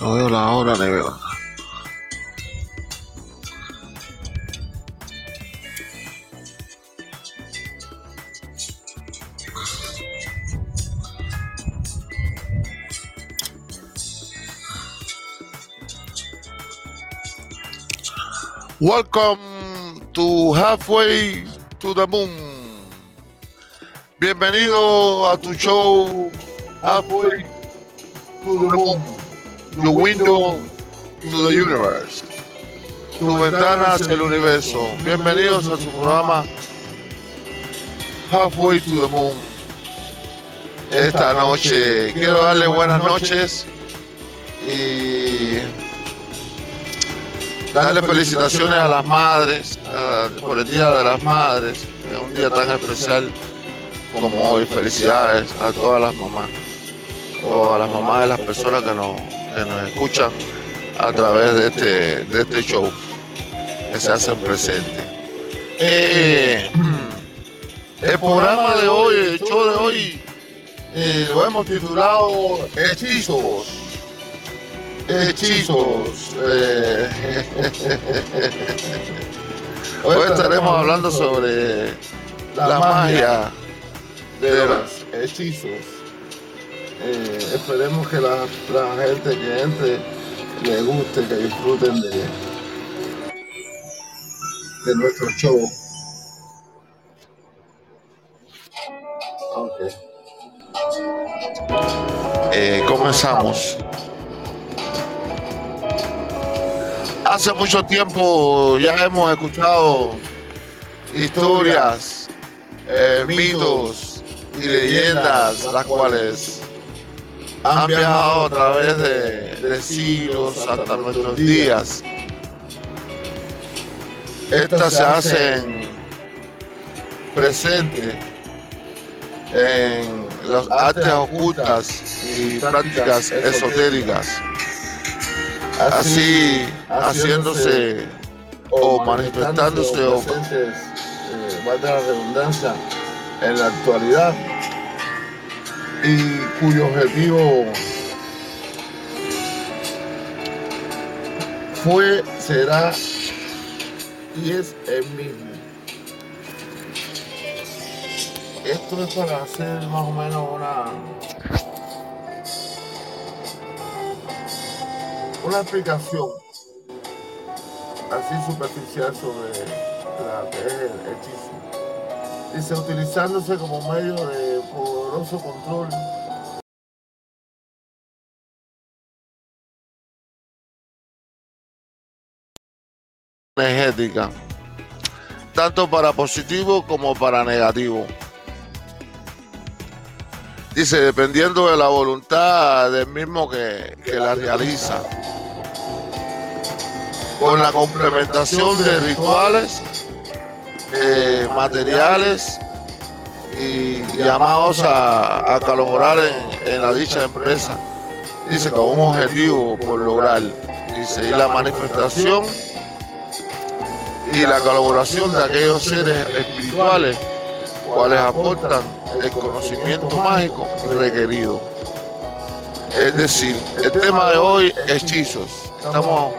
No veo la hora, nevero. Welcome to Halfway to the Moon. Bienvenido a tu show Halfway to the Moon. Your window to the universe. Tu ventana hacia el universo. Bienvenidos a su programa Halfway to the Moon. Esta noche quiero darle buenas noches y darle felicitaciones a las madres por el Día de las Madres, es un día tan especial como hoy. Felicidades a todas las mamás o a las mamás de las personas que nos, que nos escuchan a través de este, de este show que se hacen presentes. Eh, el programa de hoy, el show de hoy, eh, lo hemos titulado Hechizos. Hechizos. eh. Hoy estaremos hablando sobre la magia de los hechizos. Eh, esperemos que la, la gente que entre le guste, que disfruten de, de nuestro show. Ok. Eh, comenzamos. Hace mucho tiempo ya hemos escuchado historias, eh, mitos y leyendas, las cuales han viajado a través de, de siglos hasta nuestros días. Estas se hacen presentes en las artes ocultas y prácticas esotéricas, así haciéndose o manifestándose o presentes, eh, valga la redundancia, en la actualidad y cuyo objetivo fue, será y es el mismo. Esto es para hacer más o menos una una explicación así superficial sobre la que es el hechizo. Dice utilizándose como medio de poderoso control energética, tanto para positivo como para negativo. Dice, dependiendo de la voluntad del mismo que, que la realiza. Con la complementación de rituales, eh, materiales y llamados a, a colaborar en, en la dicha empresa. Dice, con un objetivo por lograr. Dice, y la manifestación y la colaboración de aquellos seres espirituales cuales aportan el conocimiento mágico requerido. Es decir, el tema de hoy hechizos. Estamos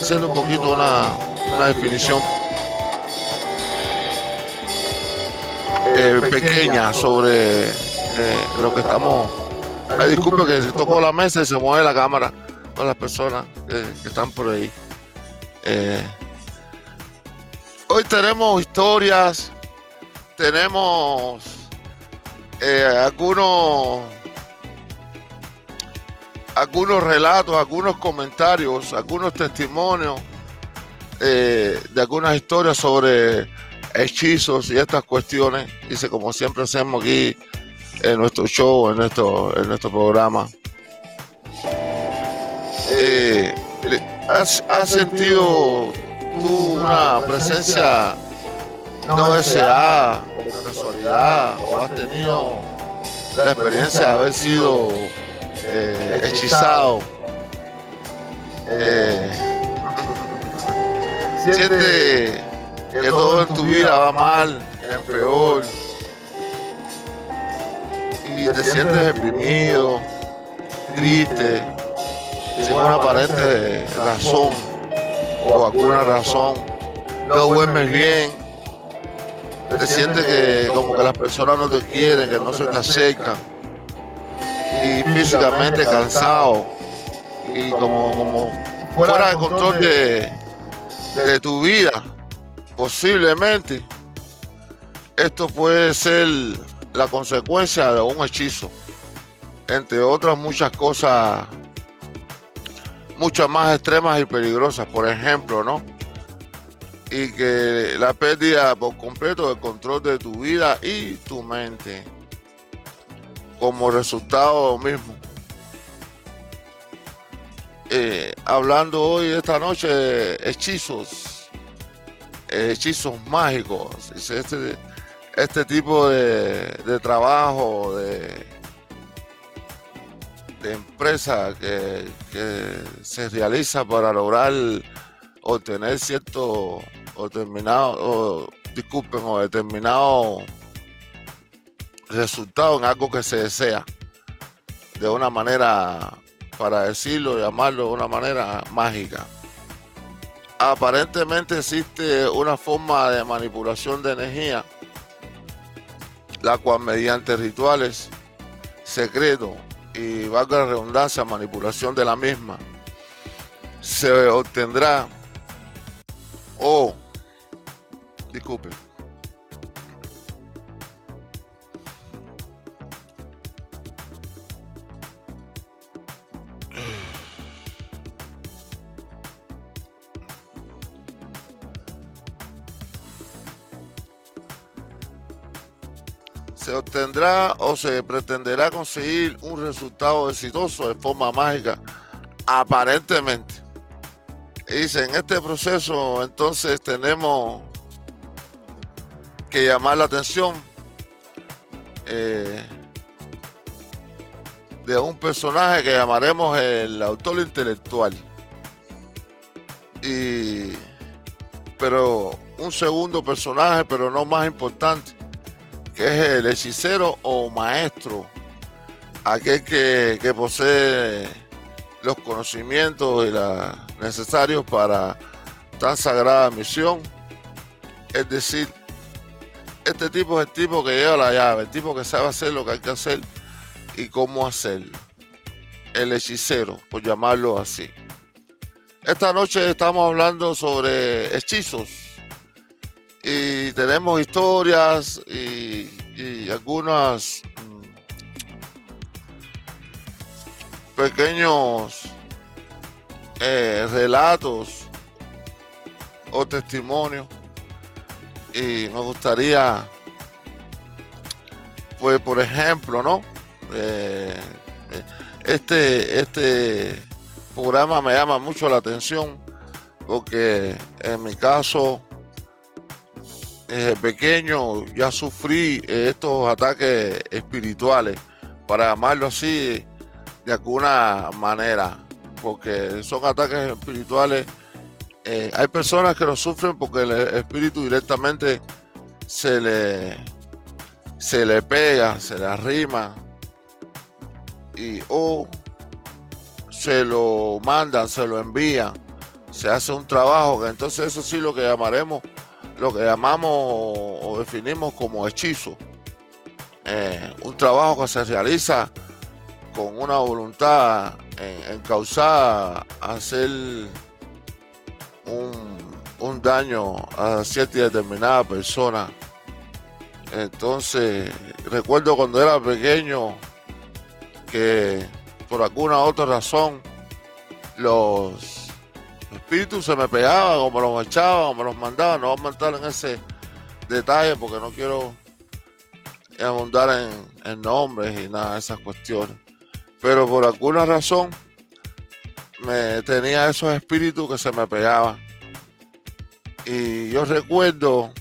haciendo un poquito una, una definición eh, pequeña sobre eh, lo que estamos. Disculpe que se tocó la mesa y se mueve la cámara con las personas que, que están por ahí. Eh, hoy tenemos historias, tenemos eh, algunos algunos relatos, algunos comentarios, algunos testimonios eh, de algunas historias sobre hechizos y estas cuestiones. Dice, como siempre hacemos aquí en nuestro show, en nuestro, en nuestro programa. Eh, ¿has, has sentido tuvo una presencia no deseada, por casualidad, o has tenido la experiencia de haber sido eh, hechizado. Eh, siente que todo en tu vida va mal, es peor, y te sientes deprimido, triste, sin una aparente razón o alguna razón, no duermes bien, te sientes que como que las personas no te quieren, que no se te acercan, y físicamente cansado, y como, como fuera de control de, de tu vida, posiblemente esto puede ser la consecuencia de un hechizo, entre otras muchas cosas muchas más extremas y peligrosas, por ejemplo, ¿no? Y que la pérdida por completo del control de tu vida y tu mente como resultado mismo. Eh, hablando hoy esta noche de hechizos, hechizos mágicos, este, este tipo de trabajo, de, de empresa que, se realiza para lograr obtener cierto o determinado, o, disculpen, o determinado resultado en algo que se desea de una manera, para decirlo, llamarlo de una manera mágica. Aparentemente existe una forma de manipulación de energía, la cual mediante rituales secretos y valga la redundancia, manipulación de la misma, se obtendrá o, disculpe, se obtendrá o se pretenderá conseguir un resultado exitoso de forma mágica, aparentemente. dice, en este proceso entonces tenemos que llamar la atención eh, de un personaje que llamaremos el autor intelectual. Y, pero un segundo personaje, pero no más importante, que es el hechicero o maestro, aquel que, posee los conocimientos y necesarios para tan sagrada misión. Es decir, este tipo es el tipo que lleva la llave, el tipo que sabe hacer lo que hay que hacer y cómo hacerlo. El hechicero, por llamarlo así. Esta noche estamos hablando sobre hechizos y tenemos historias y, algunos mm, pequeños eh, relatos o testimonios y me gustaría pues por ejemplo no eh, este este programa me llama mucho la atención porque en mi caso pequeño ya sufrí eh, estos ataques espirituales, para llamarlo así de alguna manera, porque son ataques espirituales. Eh, hay personas que lo sufren porque el espíritu directamente se le, se le pega, se le arrima y o se lo mandan, se lo envían, se hace un trabajo entonces eso sí lo que llamaremos lo que llamamos o definimos como hechizo. Eh, un trabajo que se realiza con una voluntad en, causar hacer un, un, daño a cierta y determinada persona. Entonces, recuerdo cuando era pequeño que por alguna otra razón los espíritu se me pegaba, o me los echaba, o me los mandaba. No vamos a entrar en ese detalle porque no quiero abundar en, nombres y nada de esas cuestiones. Pero por alguna razón me tenía esos espíritus que se me pegaban. Y yo recuerdo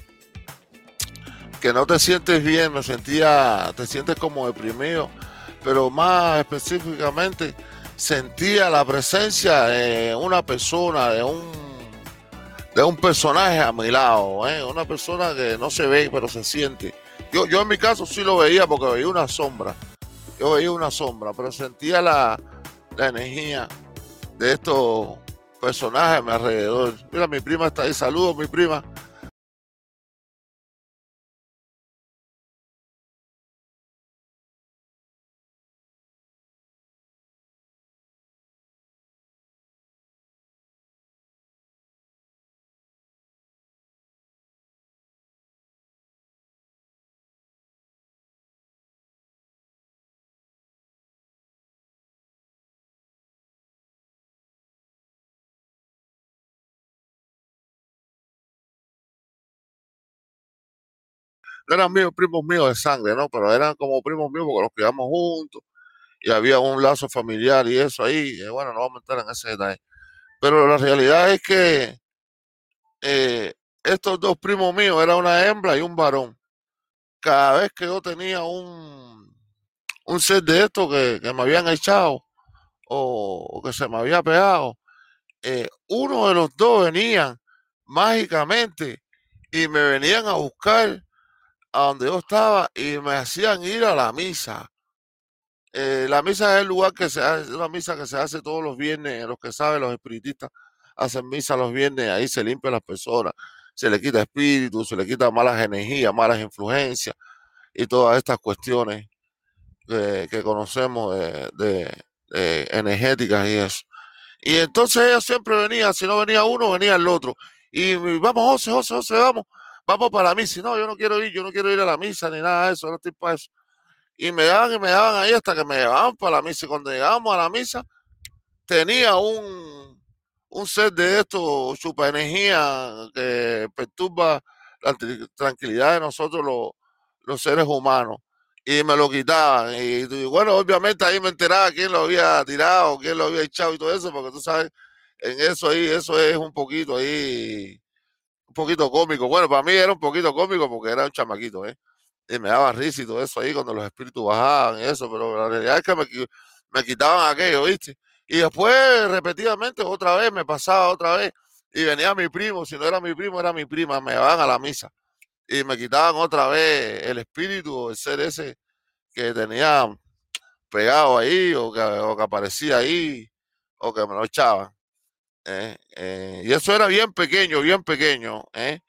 que no te sientes bien, me sentía, te sientes como deprimido, pero más específicamente sentía la presencia de una persona, de un, de un personaje a mi lado, ¿eh? una persona que no se ve, pero se siente. Yo, yo en mi caso sí lo veía porque veía una sombra, yo veía una sombra, pero sentía la, la energía de estos personajes a mi alrededor. Mira, mi prima está ahí, saludos mi prima. No eran míos, primos míos de sangre, ¿no? Pero eran como primos míos porque los criamos juntos y había un lazo familiar y eso ahí. Bueno, no vamos a entrar en ese detalle. Pero la realidad es que eh, estos dos primos míos eran una hembra y un varón. Cada vez que yo tenía un, un set de estos que, me habían echado o, o que se me había pegado, eh, uno de los dos venían mágicamente y me venían a buscar a donde yo estaba y me hacían ir a la misa. Eh, la misa es el lugar que se hace, una misa que se hace todos los viernes, los que saben, los espiritistas hacen misa los viernes, ahí se limpian las personas, se le quita espíritu, se le quita malas energías, malas influencias y todas estas cuestiones que, conocemos de, de- de energéticas y eso. Y entonces ella siempre venía, si no venía uno, venía el otro. Y vamos, José, José, José, vamos, vamos para la misa. Y no, yo no quiero ir, yo no quiero ir a la misa ni nada de eso, no estoy para eso. Y me daban y me daban ahí hasta que me llevaban para la misa. Y cuando llegábamos a la misa, tenía un, un set de estos chupa energía que perturba la tranquilidad de nosotros los, los seres humanos. Y me lo quitaban. Y, y bueno, obviamente ahí me enteraba quién lo había tirado, quién lo había echado y todo eso, porque tú sabes, en eso ahí, eso es un poquito ahí, un poquito cómico. Bueno, para mí era un poquito cómico porque era un chamaquito, ¿eh? Y me daba risa y todo eso ahí cuando los espíritus bajaban y eso, pero la realidad es que me, me quitaban aquello, ¿viste? Y después, repetidamente, otra vez, me pasaba otra vez. Y venía mi primo, si no era mi primo, era mi prima, me llevaban a la misa. Y me quitaban otra vez el espíritu, el ser ese que tenía pegado ahí, o que, o que aparecía ahí, o que me lo echaban. ¿Eh? Eh, y eso era bien pequeño, bien pequeño. ¿eh?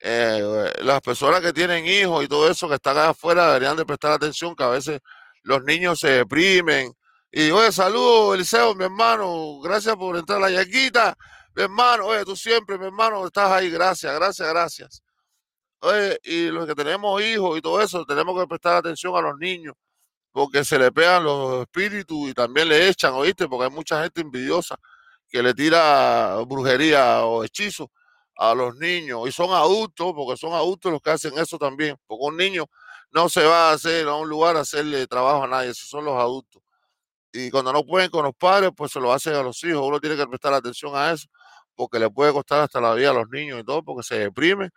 Eh, las personas que tienen hijos y todo eso que están afuera deberían de prestar atención, que a veces los niños se deprimen. Y oye, saludos, Eliseo, mi hermano, gracias por entrar a la yaquita, mi hermano, oye, tú siempre, mi hermano, estás ahí, gracias, gracias, gracias. Oye, y los que tenemos hijos y todo eso, tenemos que prestar atención a los niños, porque se le pegan los espíritus y también le echan, ¿oíste? Porque hay mucha gente envidiosa que le tira brujería o hechizos a los niños y son adultos, porque son adultos los que hacen eso también, porque un niño no se va a hacer a un lugar a hacerle trabajo a nadie, esos son los adultos. Y cuando no pueden con los padres, pues se lo hacen a los hijos. Uno tiene que prestar atención a eso, porque le puede costar hasta la vida a los niños y todo, porque se deprimen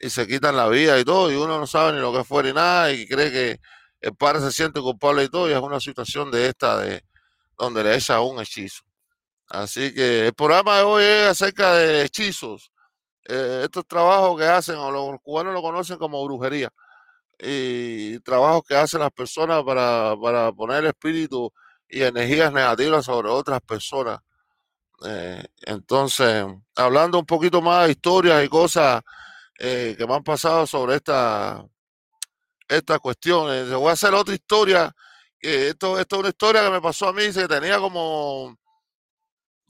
y se quitan la vida y todo, y uno no sabe ni lo que fue ni nada, y cree que el padre se siente culpable y todo, y es una situación de esta, de donde le echa un hechizo. Así que el programa de hoy es acerca de hechizos, eh, estos trabajos que hacen, o los cubanos lo conocen como brujería, y trabajos que hacen las personas para, para poner espíritu y energías negativas sobre otras personas. Eh, entonces, hablando un poquito más de historias y cosas eh, que me han pasado sobre esta, esta cuestión, eh, te voy a hacer otra historia. esto, esto es una historia que me pasó a mí, que tenía como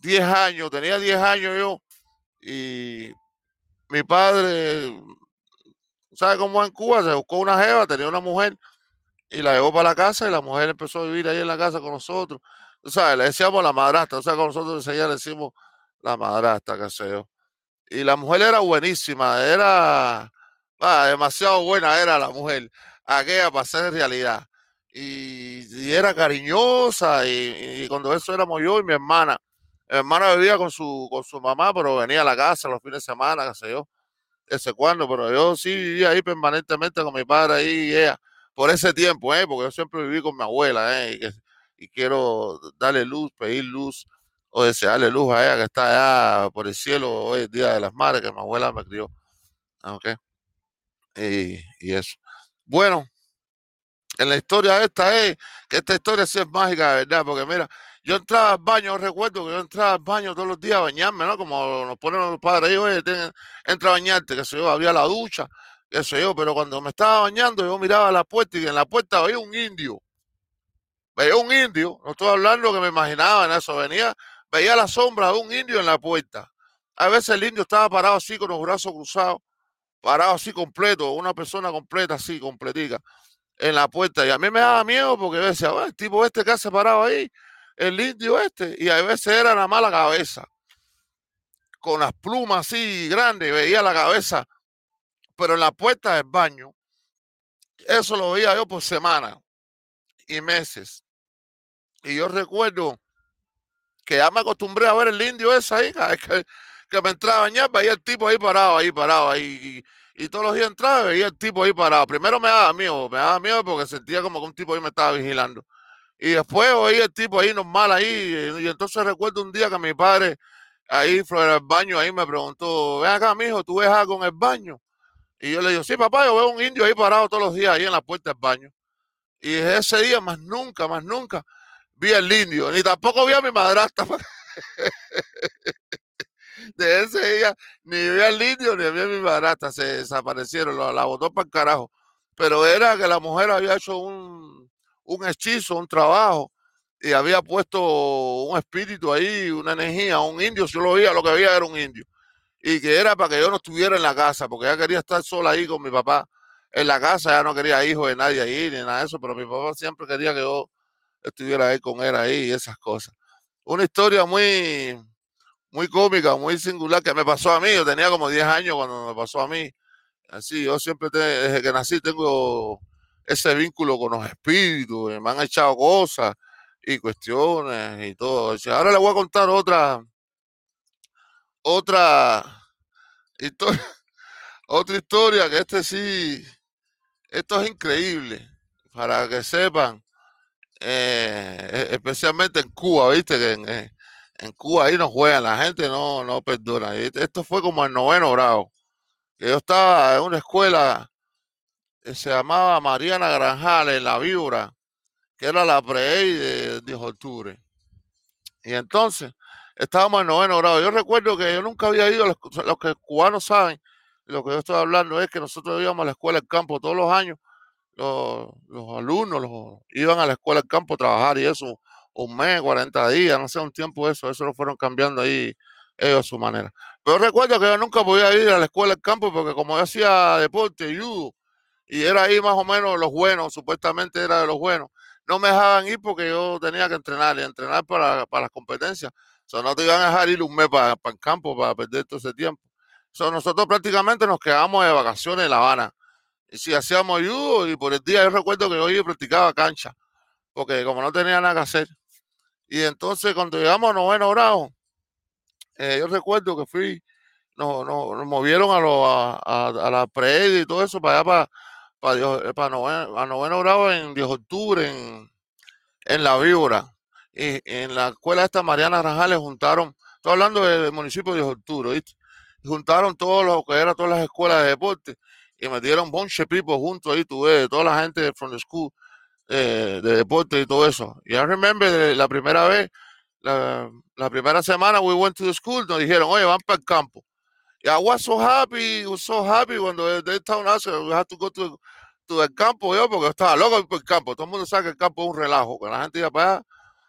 10 años, tenía 10 años yo, y mi padre, ¿sabe cómo en Cuba? Se buscó una jeva, tenía una mujer, y la llevó para la casa, y la mujer empezó a vivir ahí en la casa con nosotros. Tú sabes, le decíamos la madrastra, o sea, con nosotros enseguida le decimos la madrastra, qué sé yo. Y la mujer era buenísima, era ah, demasiado buena era la mujer, aquella para ser realidad. Y, era cariñosa, y cuando eso éramos yo y mi hermana. Mi hermana vivía con su, con su mamá, pero venía a la casa los fines de semana, qué sé yo. ese cuando, pero yo sí vivía ahí permanentemente con mi padre ahí y ella, por ese tiempo, ¿eh? porque yo siempre viví con mi abuela, ¿eh? y, y quiero darle luz, pedir luz o desearle luz a ella que está allá por el cielo hoy el Día de las Madres, que mi abuela me crió. ¿Ok? Y, y eso. Bueno, en la historia esta es que esta historia sí es mágica, ¿verdad? Porque mira, yo entraba al baño, recuerdo que yo entraba al baño todos los días a bañarme, ¿no? Como nos ponen los padres ahí, oye, entra a bañarte, que se yo, había la ducha, qué sé yo, pero cuando me estaba bañando yo miraba la puerta y en la puerta veía un indio. Veía un indio, no estoy hablando que me imaginaba en eso, venía, veía la sombra de un indio en la puerta. A veces el indio estaba parado así con los brazos cruzados, parado así completo, una persona completa así, completica en la puerta. Y a mí me daba miedo porque decía, el tipo este que ha parado ahí, el indio este, y a veces era la mala cabeza, con las plumas así grandes, veía la cabeza, pero en la puerta del baño, eso lo veía yo por semanas y meses. Y yo recuerdo que ya me acostumbré a ver el indio ese ahí, que, que me entraba a bañar, veía el tipo ahí parado, ahí parado, ahí. Y, todos los días entraba y veía el tipo ahí parado. Primero me daba miedo, me daba miedo porque sentía como que un tipo ahí me estaba vigilando. Y después oí el tipo ahí normal ahí. Y entonces recuerdo un día que mi padre ahí fuera del baño ahí me preguntó, ven acá, mijo, ¿tú ves algo en el baño? Y yo le digo, sí, papá, yo veo un indio ahí parado todos los días ahí en la puerta del baño. Y ese día, más nunca, más nunca, vi al indio, ni tampoco vi a mi madrastra. De ese día, ni vi al indio, ni vi a mi madrastra, se desaparecieron, la, la botó para el carajo. Pero era que la mujer había hecho un, un hechizo, un trabajo, y había puesto un espíritu ahí, una energía, un indio, yo lo veía, lo que había era un indio. Y que era para que yo no estuviera en la casa, porque ella quería estar sola ahí con mi papá en la casa, ya no quería hijos de nadie ahí, ni nada de eso, pero mi papá siempre quería que yo estuviera ahí con él ahí y esas cosas. Una historia muy, muy cómica, muy singular que me pasó a mí. Yo tenía como 10 años cuando me pasó a mí. Así, yo siempre, desde que nací, tengo ese vínculo con los espíritus, me han echado cosas y cuestiones y todo. Ahora le voy a contar otra, otra historia, otra historia que este sí, esto es increíble, para que sepan, eh, e, especialmente en Cuba, viste que en, eh, en, Cuba ahí no juegan, la gente no, no perdona. Esto fue como el noveno grado, que yo estaba en una escuela se llamaba Mariana Granjal en la Vibra, que era la pre de, de octubre. Y entonces estábamos en noveno grado. Yo recuerdo que yo nunca había ido, los, los que cubanos saben, lo que yo estoy hablando es que nosotros íbamos a la escuela del campo todos los años, los, alumnos los, iban a la escuela del campo a trabajar y eso, un mes, 40 días, no sé, un tiempo eso, eso lo fueron cambiando ahí ellos a su manera. Pero recuerdo que yo nunca podía ir a la escuela del campo porque como yo hacía deporte, judo, y era ahí más o menos los buenos, supuestamente era de los buenos. No me dejaban ir porque yo tenía que entrenar y entrenar para, para las competencias. O sea, no te iban a dejar ir un mes para, para el campo para perder todo ese tiempo. So, nosotros prácticamente nos quedamos de vacaciones en La Habana. Y si hacíamos judo, y por el día yo recuerdo que yo practicaba cancha, porque como no tenía nada que hacer. Y entonces cuando llegamos a noveno grado, eh, yo recuerdo que fui, nos, nos, movieron a, lo, a, a, la pre y todo eso para allá, para, para, noveno, grado en 10 de octubre en, en La Víbora. Y en la escuela esta Mariana Granjales juntaron, estoy hablando del municipio de 10 de octubre, ¿viste? juntaron todo lo que era todas las escuelas de deporte y metieron bunch of people juntos ahí, tuve toda la gente from the school eh, de deporte y todo eso. Y I remember la primera vez, la, la, primera semana we went to the school, nos dijeron, oye, van para el campo. Y I was so happy, was so happy cuando they told us we had to go el campo, yo, porque estaba loco por el campo. Todo el mundo sabe que el campo es un relajo, que la gente iba para allá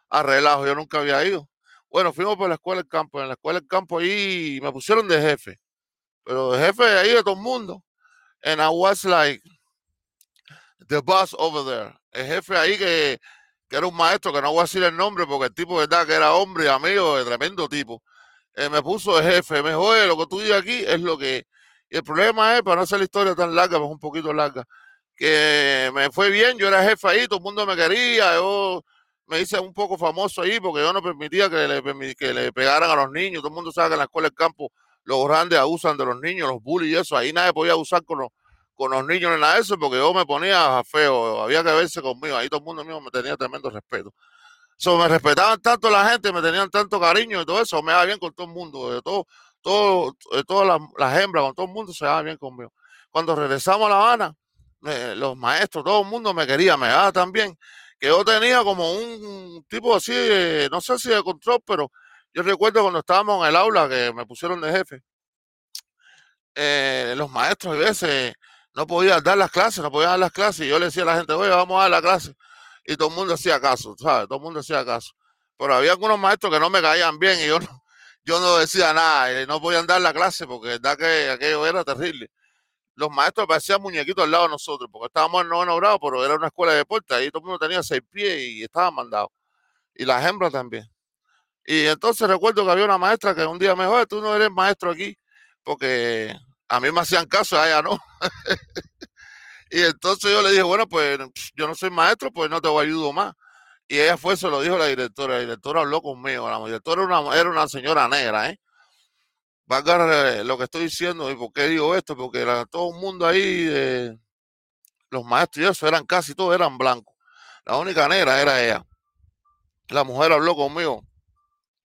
a relajo, yo nunca había ido. Bueno, fuimos por la escuela del campo, en la escuela del campo ahí me pusieron de jefe, pero de jefe ahí de todo el mundo. And I was like the boss over there. El jefe ahí que, que era un maestro, que no voy a decir el nombre porque el tipo, verdad, que era hombre, amigo, de tremendo tipo eh, me puso de jefe, me dijo, lo que tú dices aquí es lo que Y el problema es, para no hacer la historia tan larga, pues un poquito larga, que me fue bien, yo era jefe ahí, todo el mundo me quería, yo me hice un poco famoso ahí porque yo no permitía que le, que le pegaran a los niños, todo el mundo sabe que en la escuela del campo los grandes abusan de los niños, los bullies y eso. Ahí nadie podía abusar con los, con los niños ni nada de eso, porque yo me ponía feo, había que verse conmigo. Ahí todo el mundo mío me tenía tremendo respeto. So, me respetaban tanto la gente, me tenían tanto cariño y todo eso, me daba bien con todo el mundo, de todo, todo, de todas las, hembras, con todo el mundo se daba bien conmigo. Cuando regresamos a La Habana, eh, los maestros, todo el mundo me quería, me daba también, que yo tenía como un tipo así, no sé si de control, pero yo recuerdo cuando estábamos en el aula que me pusieron de jefe, eh, los maestros a veces no podían dar las clases, no podían dar las clases, y yo le decía a la gente, oye, vamos a dar la clase, y todo el mundo hacía caso, ¿sabes? Todo el mundo hacía caso. Pero había algunos maestros que no me caían bien y yo no, yo no decía nada, y no podían dar la clase porque verdad que aquello era terrible. Los maestros parecían muñequitos al lado de nosotros, porque estábamos en noveno grado, pero era una escuela de deporte, ahí todo el mundo tenía seis pies y estaban mandados. Y las hembras también. Y entonces recuerdo que había una maestra que un día me dijo, tú no eres maestro aquí, porque a mí me hacían caso, a ella no. y entonces yo le dije, bueno, pues yo no soy maestro, pues no te voy a ayudar más. Y ella fue, se lo dijo la directora. La directora habló conmigo. La directora era una, era una señora negra, ¿eh? Valga lo que estoy diciendo. ¿Y por qué digo esto? Porque era, todo el mundo ahí, los maestros y eso, eran casi todos eran blancos. La única negra era ella. La mujer habló conmigo.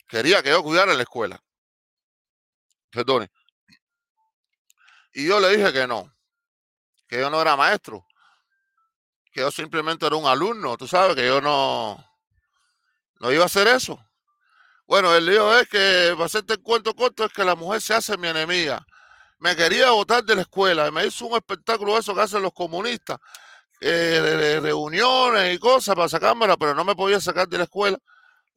Quería que yo cuidara la escuela. Perdone. Y yo le dije que no, que yo no era maestro, que yo simplemente era un alumno, tú sabes, que yo no, no iba a hacer eso. Bueno, el lío es que, para hacerte el cuento corto, es que la mujer se hace mi enemiga. Me quería votar de la escuela, me hizo un espectáculo eso que hacen los comunistas, eh, de, reuniones y cosas para sacármela, pero no me podía sacar de la escuela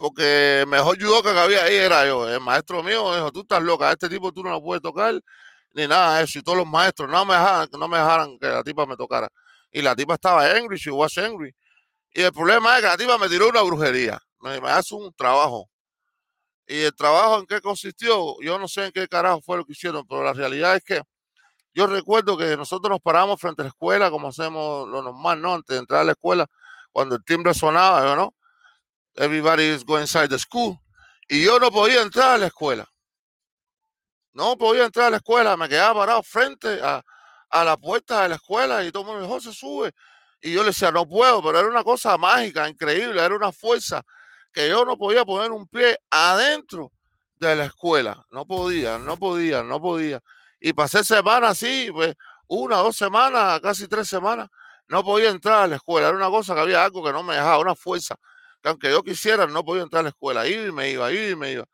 porque mejor judoka que había ahí era yo. El maestro mío dijo, tú estás loca, este tipo tú no lo puedes tocar, ni nada de eso. Y todos los maestros no me dejaran, no me dejaran que la tipa me tocara. Y la tipa estaba angry, she was angry. Y el problema es que la tipa me tiró una brujería. Me, hace un trabajo. Y el trabajo en qué consistió, yo no sé en qué carajo fue lo que hicieron, pero la realidad es que yo recuerdo que nosotros nos paramos frente a la escuela, como hacemos lo normal, ¿no? Antes de entrar a la escuela, cuando el timbre sonaba, ¿no? Everybody is going inside the school. Y yo no podía entrar a la escuela. No podía entrar a la escuela, me quedaba parado frente a, la puerta de la escuela y todo el mundo dijo, se sube. Y yo le decía, no puedo, pero era una cosa mágica, increíble, era una fuerza que yo no podía poner un pie adentro de la escuela. No podía, no podía, no podía. Y pasé semanas así, pues una, dos semanas, casi tres semanas, no podía entrar a la escuela. Era una cosa que había algo que no me dejaba, una fuerza que aunque yo quisiera, no podía entrar a la escuela. Ir me iba, ir me iba.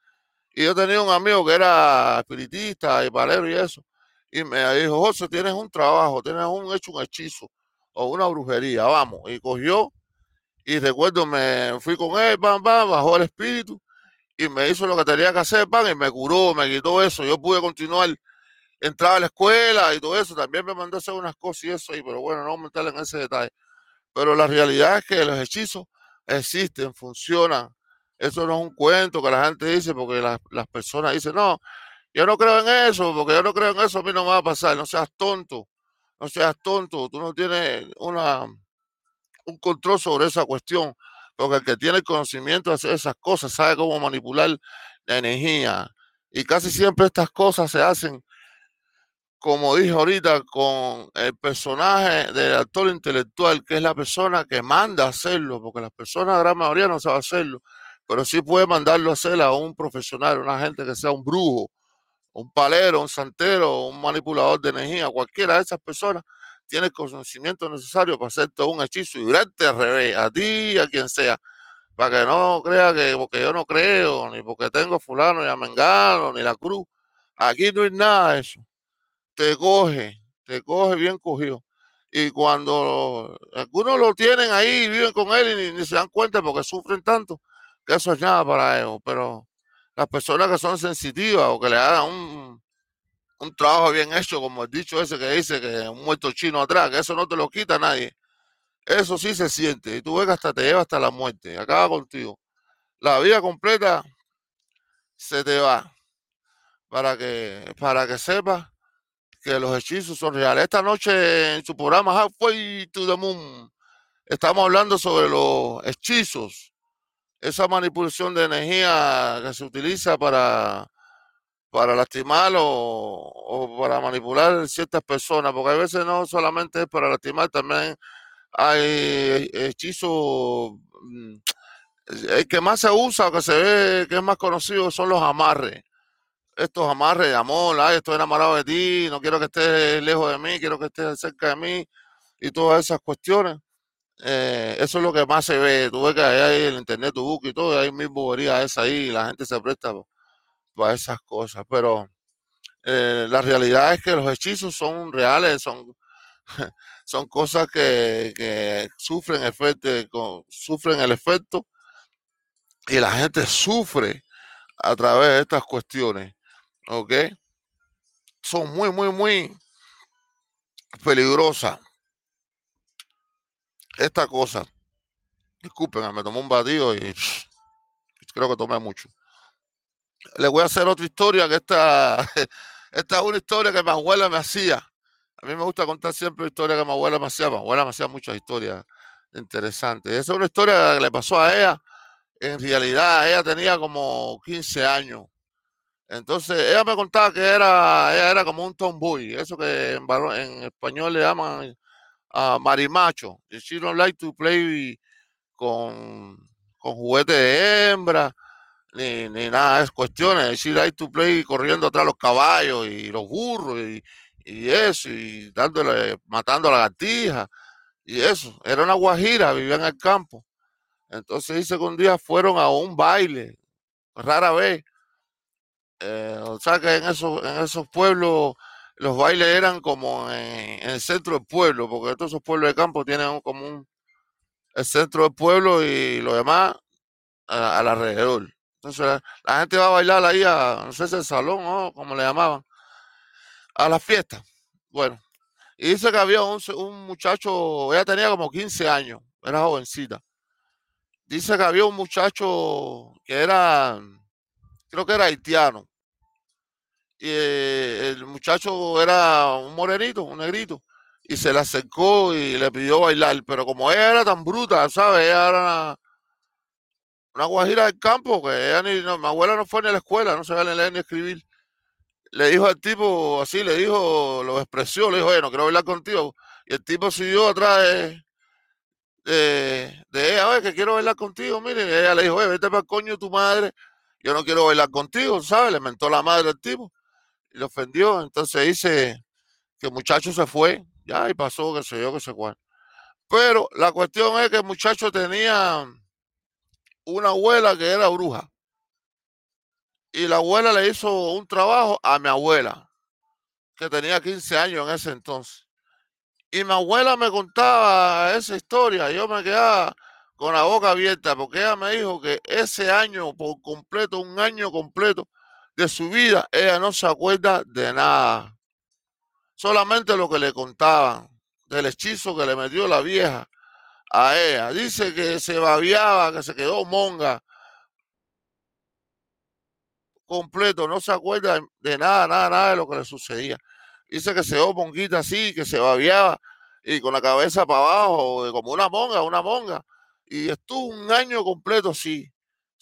Y yo tenía un amigo que era espiritista y palero y eso. Y me dijo, José, tienes un trabajo, tienes un hecho un hechizo o una brujería, vamos. Y cogió, y recuerdo, me fui con él, bam, bam, bajó el espíritu y me hizo lo que tenía que hacer, bam, y me curó, me quitó eso. Yo pude continuar, entrar a la escuela y todo eso. También me mandó hacer unas cosas y eso, y, pero bueno, no meterle en ese detalle. Pero la realidad es que los hechizos existen, funcionan, eso no es un cuento que la gente dice porque las, personas dicen, no, yo no creo en eso, porque yo no creo en eso, a mí no me va a pasar. No seas tonto, no seas tonto, tú no tienes una, un control sobre esa cuestión, porque el que tiene el conocimiento de hacer esas cosas sabe cómo manipular la energía. Y casi siempre estas cosas se hacen, como dije ahorita, con el personaje del actor intelectual, que es la persona que manda hacerlo, porque las personas, la gran mayoría, no saben hacerlo pero sí puede mandarlo a hacer a un profesional, una gente que sea un brujo, un palero, un santero, un manipulador de energía, cualquiera de esas personas tiene el conocimiento necesario para hacer todo un hechizo y durante al revés, a ti a quien sea, para que no crea que porque yo no creo, ni porque tengo fulano y a Mengano, ni la cruz. Aquí no hay nada de eso. Te coge, te coge bien cogido. Y cuando algunos lo tienen ahí y viven con él y ni se dan cuenta porque sufren tanto, que eso es nada para ellos, pero las personas que son sensitivas o que le hagan un, un trabajo bien hecho, como el dicho ese que dice que un muerto chino atrás, que eso no te lo quita nadie. Eso sí se siente y tú ves que hasta te lleva hasta la muerte, acaba contigo. La vida completa se te va para que, para que sepas que los hechizos son reales. Esta noche en su programa Halfway to the Moon estamos hablando sobre los hechizos esa manipulación de energía que se utiliza para, para lastimar o, para manipular ciertas personas, porque a veces no solamente es para lastimar, también hay hechizos. Mm, el que más se usa, que se ve que es más conocido, son los amarres. Estos amarres de amor, ay, estoy enamorado de ti, no quiero que estés lejos de mí, quiero que estés cerca de mí, y todas esas cuestiones. Eh, eso es lo que más se ve. Tú ves que hay en el internet tu book y todo, y hay mil boberías esa ahí, y la gente se presta para esas cosas. Pero eh, la realidad es que los hechizos son reales, son, son cosas que, sufren, efecto, sufren el efecto y la gente sufre a través de estas cuestiones. ¿Ok? Son muy, muy, muy peligrosas esta cosa, disculpen, me tomó un batido y creo que tomé mucho. Les voy a hacer otra historia que esta, esta es una historia que mi abuela me hacía. A mí me gusta contar siempre historias que mi abuela me hacía. Mi abuela me hacía muchas historias interesantes. Esa es una historia que le pasó a ella. En realidad, ella tenía como 15 años. Entonces, ella me contaba que era, ella era como un tomboy, eso que en, en español le llaman uh, marimacho. She don't like to play con, con juguetes de hembra, ni, ni nada de cuestiones. She like to play corriendo atrás los caballos y los burros y, y eso, y dándole, matando a la gatija y eso. Era una guajira, vivía en el campo. Entonces dice que un día fueron a un baile, rara vez. Eh, o sea que en esos, en esos pueblos los bailes eran como en, el centro del pueblo, porque todos esos pueblos de campo tienen como un, el centro del pueblo y lo demás al alrededor. Entonces la, gente va a bailar ahí a, no sé si el salón o como le llamaban, a la fiesta. Bueno, y dice que había un, un muchacho, ella tenía como 15 años, era jovencita. Dice que había un muchacho que era, creo que era haitiano y eh, el muchacho era un morenito, un negrito, y se le acercó y le pidió bailar, pero como ella era tan bruta, ¿sabes? Ella era una, guajira del campo, que ella ni, mi abuela no fue ni a la escuela, no sabía leer ni escribir. Le dijo al tipo, así, le dijo, lo expresó, le dijo, oye, no quiero bailar contigo. Y el tipo siguió atrás de, de, ella, oye, que quiero bailar contigo, mire, y ella le dijo, oye, vete para el coño de tu madre, yo no quiero bailar contigo, ¿sabes? Le mentó la madre al tipo le ofendió. Entonces dice que el muchacho se fue, ya, y pasó, que sé yo, que sé cuál. Pero la cuestión es que el muchacho tenía una abuela que era bruja. Y la abuela le hizo un trabajo a mi abuela, que tenía 15 años en ese entonces. Y mi abuela me contaba esa historia. Yo me quedaba con la boca abierta porque ella me dijo que ese año por completo, un año completo, de su vida, ella no se acuerda de nada. Solamente lo que le contaban, del hechizo que le metió la vieja a ella. Dice que se babiaba, que se quedó monga completo, no se acuerda de nada, nada, nada de lo que le sucedía. Dice que se quedó monguita así, que se babiaba y con la cabeza para abajo, como una monga, una monga. Y estuvo un año completo así,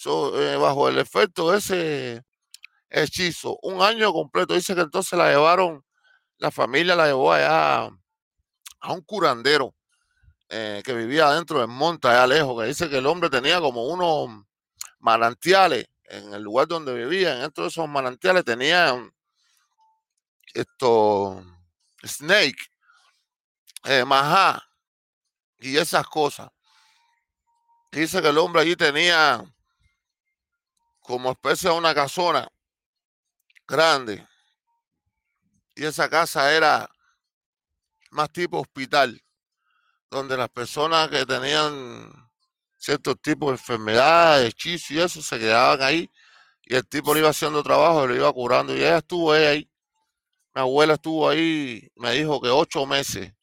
eh, bajo el efecto de ese hechizo, un año completo. Dice que entonces la llevaron, la familia la llevó allá a un curandero eh, que vivía dentro del monte, allá lejos, que dice que el hombre tenía como unos manantiales en el lugar donde vivía, dentro de esos manantiales tenían esto, snake, eh, majá y esas cosas. Dice que el hombre allí tenía como especie de una casona grande. Y esa casa era más tipo hospital, donde las personas que tenían ciertos tipos de enfermedades, hechizos y eso, se quedaban ahí. Y el tipo le iba haciendo trabajo lo iba curando. Y ella estuvo ahí. Mi abuela estuvo ahí, me dijo que ocho meses.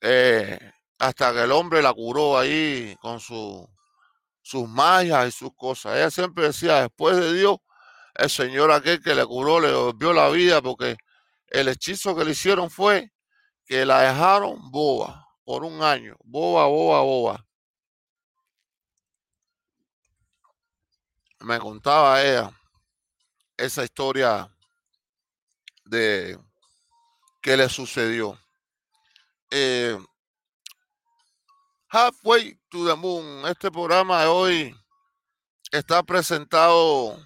Eh, hasta que el hombre la curó ahí con su, sus magias y sus cosas. Ella siempre decía, después de Dios, el señor aquel que le curó le volvió la vida porque el hechizo que le hicieron fue que la dejaron boba por un año, boba, boba, boba. Me contaba ella esa historia de qué le sucedió. Eh, Halfway to the Moon, este programa de hoy está presentado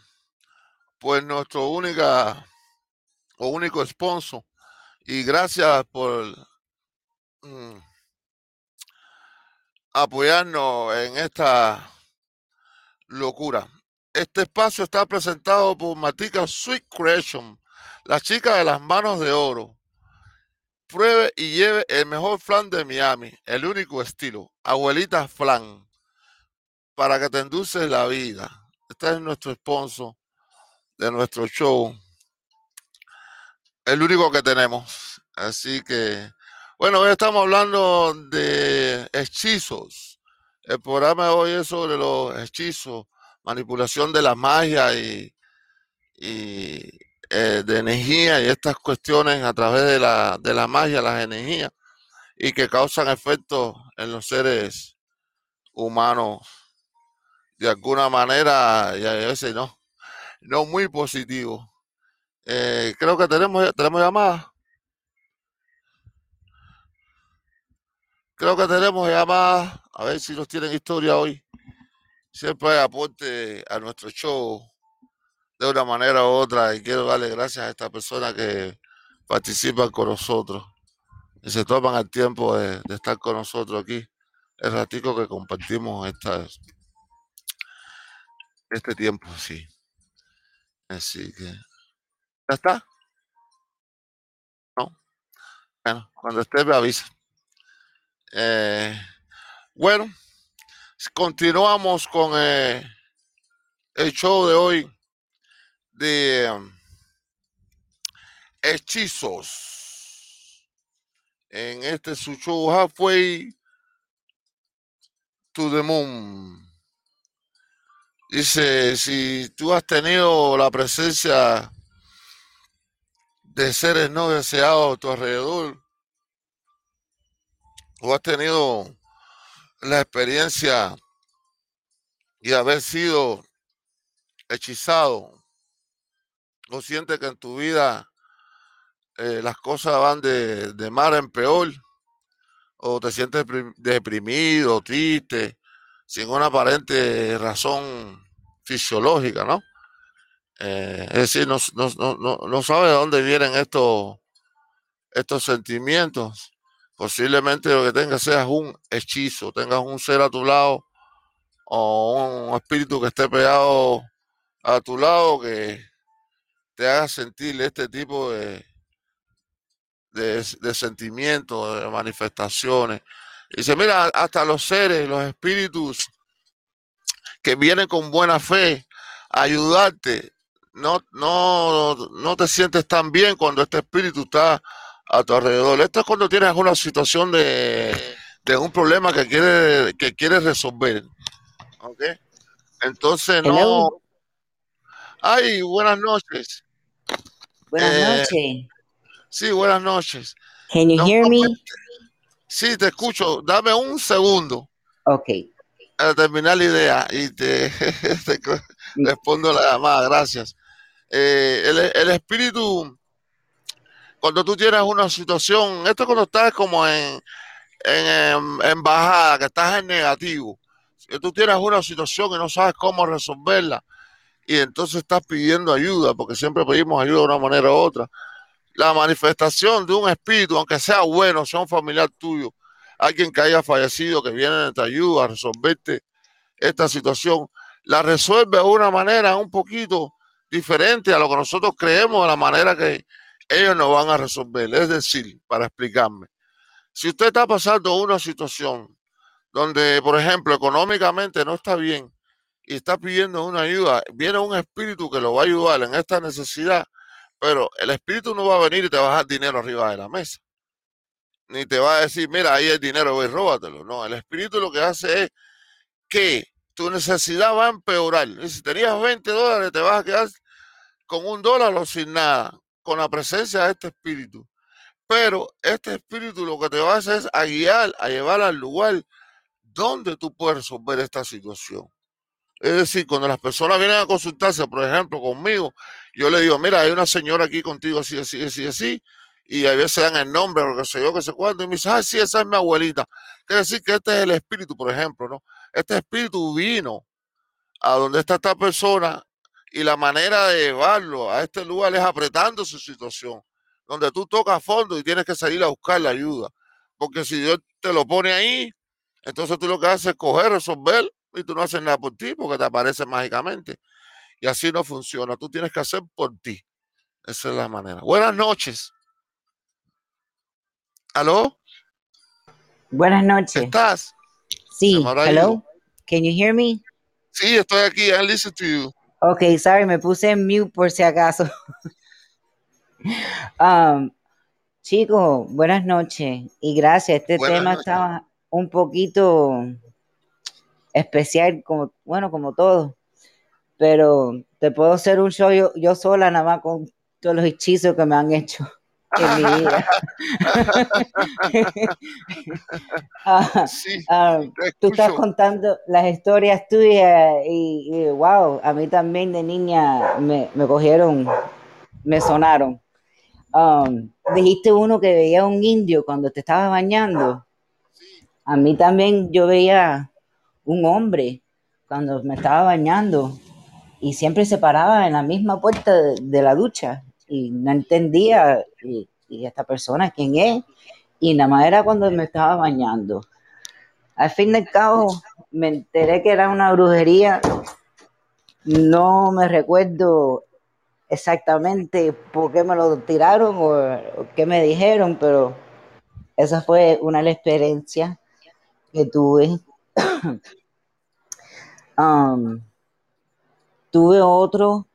por nuestro única o único sponsor y gracias por mm, apoyarnos en esta locura. Este espacio está presentado por Matica Sweet Creation, la chica de las manos de oro. Pruebe y lleve el mejor flan de Miami, el único estilo, abuelita flan, para que te endulces la vida. Este es nuestro sponsor de nuestro show, el único que tenemos. Así que, bueno, hoy estamos hablando de hechizos. El programa de hoy es sobre los hechizos, manipulación de la magia y, eh, de energía y estas cuestiones a través de la, de la magia, las energías, y que causan efectos en los seres humanos de alguna manera, y a veces no, no muy positivo. Eh, creo que tenemos, tenemos llamadas. Creo que tenemos llamadas. A ver si nos tienen historia hoy. Siempre aporte a nuestro show de una manera u otra. Y quiero darle gracias a esta persona que participan con nosotros y se toman el tiempo de, estar con nosotros aquí. El ratico que compartimos esta, este tiempo, sí. Así que. ¿Ya está? No. Bueno, cuando esté me avisa. Eh, bueno, continuamos con eh, el show de hoy de um, hechizos. En este su show Halfway to the Moon. Dice, si tú has tenido la presencia de seres no deseados a tu alrededor, o has tenido la experiencia de haber sido hechizado, o sientes que en tu vida eh, las cosas van de, de mal en peor, o te sientes deprimido, triste, sin una aparente razón fisiológica, ¿no? Eh, es decir, no, no, no, no sabe de dónde vienen estos, estos sentimientos. Posiblemente lo que tengas sea un hechizo, tengas un ser a tu lado o un espíritu que esté pegado a tu lado que te haga sentir este tipo de, de, de sentimientos, de manifestaciones. Dice, mira, hasta los seres, los espíritus que vienen con buena fe a ayudarte, no, no, no te sientes tan bien cuando este espíritu está a tu alrededor. Esto es cuando tienes una situación de, de un problema que quieres que quieres resolver. ¿Ok? Entonces no... Ay, buenas noches. Buenas eh, noches. Sí, buenas noches. Can you hear me? Sí, te escucho. Dame un segundo. Ok. A terminar la idea y te, respondo la llamada. Gracias. Eh, el, el, espíritu, cuando tú tienes una situación, esto cuando estás como en, en, en bajada, que estás en negativo, que tú tienes una situación y no sabes cómo resolverla, y entonces estás pidiendo ayuda, porque siempre pedimos ayuda de una manera u otra la manifestación de un espíritu, aunque sea bueno, sea un familiar tuyo, alguien que haya fallecido, que viene te ayuda a resolverte esta situación, la resuelve de una manera un poquito diferente a lo que nosotros creemos, de la manera que ellos nos van a resolver. Es decir, para explicarme, si usted está pasando una situación donde, por ejemplo, económicamente no está bien y está pidiendo una ayuda, viene un espíritu que lo va a ayudar en esta necesidad, pero el espíritu no va a venir y te va a dejar dinero arriba de la mesa. Ni te va a decir, mira, ahí el dinero, voy, róbatelo. No, el espíritu lo que hace es que tu necesidad va a empeorar. Y si tenías 20 dólares, te vas a quedar con un dólar o sin nada, con la presencia de este espíritu. Pero este espíritu lo que te va a hacer es a guiar, a llevar al lugar donde tú puedes resolver esta situación. Es decir, cuando las personas vienen a consultarse, por ejemplo, conmigo, Yo le digo, mira, hay una señora aquí contigo así, así, así, así, y a veces dan el nombre, o que sé yo, que sé cuándo, y me dice, ah, sí, esa es mi abuelita. Quiere decir que este es el espíritu, por ejemplo, ¿no? Este espíritu vino a donde está esta persona y la manera de llevarlo a este lugar es apretando su situación, donde tú tocas fondo y tienes que salir a buscar la ayuda. Porque si Dios te lo pone ahí, entonces tú lo que haces es coger, resolver y tú no haces nada por ti porque te aparece mágicamente. Y así no funciona. Tú tienes que hacer por ti. Esa es la manera. Buenas noches. ¿Aló? Buenas noches. ¿Estás? Sí. Hello. Can you hear me? Sí, estoy aquí. I listen to you. Ok, sorry, me puse en mute por si acaso. um, chicos, buenas noches y gracias. Este tema estaba un poquito especial, como bueno, como todo. Pero te puedo hacer un show yo, yo sola, nada más con todos los hechizos que me han hecho en mi vida. Ah, ah, tú estás contando las historias tuyas y, wow, a mí también de niña me, me cogieron, me sonaron. Um, dijiste uno que veía un indio cuando te estabas bañando. A mí también yo veía un hombre cuando me estaba bañando y siempre se paraba en la misma puerta de la ducha y no entendía y, esta persona quién es y nada más era cuando me estaba bañando. Al fin al cabo me enteré que era una brujería. No me recuerdo exactamente por qué me lo tiraron o, qué me dijeron, pero esa fue una de las experiencias que tuve. Um, tuve otro